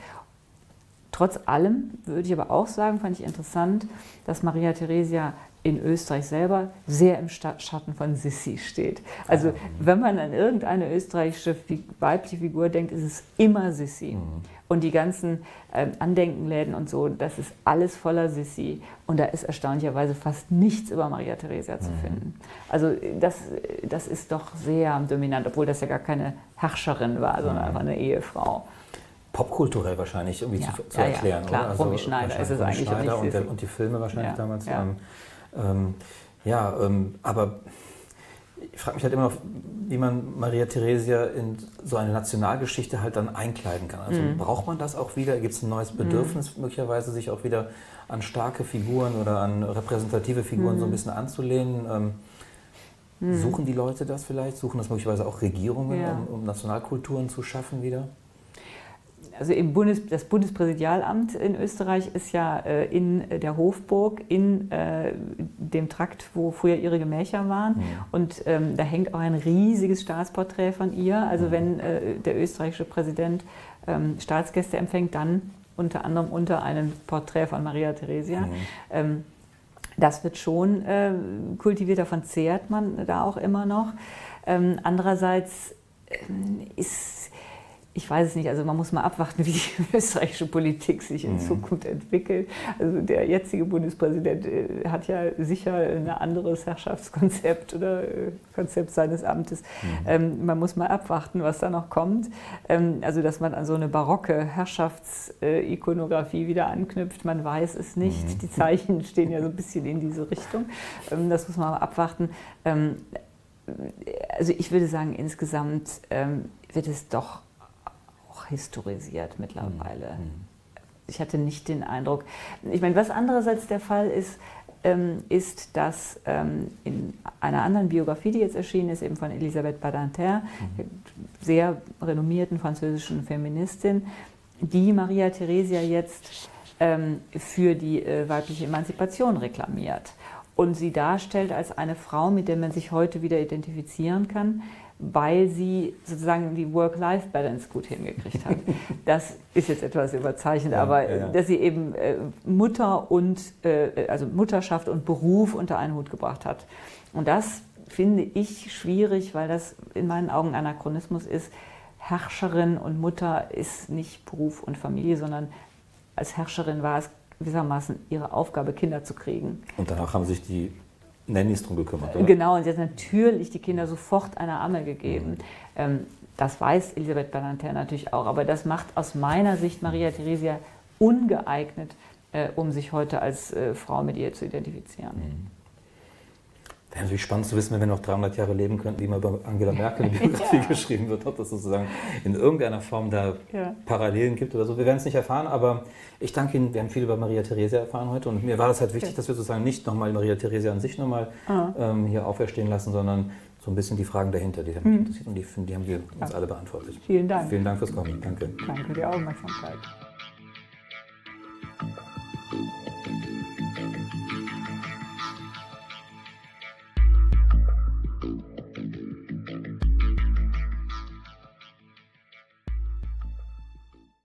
Trotz allem würde ich aber auch sagen, fand ich interessant, dass Maria Theresia in Österreich selber sehr im Schatten von Sissi steht. Also wenn man an irgendeine österreichische weibliche Figur denkt, ist es immer Sissi. Mhm. Und die ganzen äh, Andenkenläden und so, das ist alles voller Sissi. Und da ist erstaunlicherweise fast nichts über Maria Theresia zu mhm. finden. Also das, das ist doch sehr dominant, obwohl das ja gar keine Herrscherin war, sondern mhm. einfach eine Ehefrau popkulturell wahrscheinlich irgendwie ja, zu, zu ja, erklären. Ja, klar, oder? Also Romy Schneider ist es eigentlich. Schneider und, der, und, die Filme wahrscheinlich damals. Ja. Ähm, ähm, ja, ähm, aber ich frage mich halt immer noch, wie man Maria Theresia in so eine Nationalgeschichte halt dann einkleiden kann. Also mhm. braucht man das auch wieder? Gibt es ein neues mhm. Bedürfnis, mhm. möglicherweise sich auch wieder an starke Figuren oder an repräsentative Figuren mhm. so ein bisschen anzulehnen? Ähm, mhm. Suchen die Leute das vielleicht? Suchen das möglicherweise auch Regierungen, ja. um, um Nationalkulturen zu schaffen wieder? Also im Bundes, das Bundespräsidialamt in Österreich ist ja äh, in der Hofburg, in äh, dem Trakt, wo früher ihre Gemächer waren. Mhm. Und ähm, da hängt auch ein riesiges Staatsporträt von ihr. Also. Mhm. wenn äh, der österreichische Präsident ähm, Staatsgäste empfängt, dann unter anderem unter einem Porträt von Maria Theresia. Mhm. Ähm, das wird schon äh, kultiviert, davon zehrt man da auch immer noch. Ähm, andererseits ähm, ist ich weiß es nicht, also man muss mal abwarten, <laughs> wie die österreichische Politik sich in mhm. Zukunft entwickelt. Also der jetzige Bundespräsident äh, hat ja sicher ein anderes Herrschaftskonzept oder äh, Konzept seines Amtes. Mhm. Ähm, man muss mal abwarten, was da noch kommt. Ähm, also dass man an so eine barocke Herrschaftsikonografie wieder anknüpft, man weiß es nicht. Mhm. Die Zeichen stehen ja so ein bisschen in diese Richtung. Ähm, das muss man mal abwarten. Ähm, also ich würde sagen, insgesamt ähm, wird es doch historisiert mittlerweile. Mhm. Ich hatte nicht den Eindruck. Ich meine, was andererseits der Fall ist, ähm, ist, dass ähm, in einer anderen Biografie, die jetzt erschienen ist, eben von Elisabeth Badinter, mhm. sehr renommierten französischen Feministin, die Maria Theresia jetzt ähm, für die äh, weibliche Emanzipation reklamiert und sie darstellt als eine Frau, mit der man sich heute wieder identifizieren kann, weil sie sozusagen die Work-Life-Balance gut hingekriegt hat. <laughs> Das ist jetzt etwas überzeichnet, ja, aber ja. dass sie eben äh, Mutter und äh, also Mutterschaft und Beruf unter einen Hut gebracht hat. Und das finde ich schwierig, weil das in meinen Augen Anachronismus ist. Herrscherin und Mutter ist nicht Beruf und Familie, sondern als Herrscherin war es gewissermaßen ihre Aufgabe, Kinder zu kriegen. Und danach haben sich die Nannies drum gekümmert, oder? Genau, und sie hat natürlich die Kinder sofort einer Amme gegeben. Mhm. Ähm, das weiß Elisabeth Ballanter natürlich auch, aber das macht aus meiner Sicht Maria Theresia ungeeignet, äh, um sich heute als äh, Frau mit ihr zu identifizieren. Mhm. Wäre natürlich spannend zu wissen, wenn wir noch 300 Jahre leben könnten, wie mal über Angela Merkel eine Biografie <laughs> ja. geschrieben wird, ob das sozusagen in irgendeiner Form da ja. Parallelen gibt oder so. Wir werden es nicht erfahren, aber ich danke Ihnen. Wir haben viel über Maria Theresia erfahren heute und mir war das halt wichtig, okay. dass wir sozusagen nicht nochmal Maria Theresia an sich nochmal ah. ähm, hier auferstehen lassen, sondern so ein bisschen die Fragen dahinter, die haben mich mhm. interessiert und die, die haben wir uns ja. alle beantwortet. Vielen Dank. Vielen Dank fürs Kommen. Danke. Danke für die Aufmerksamkeit.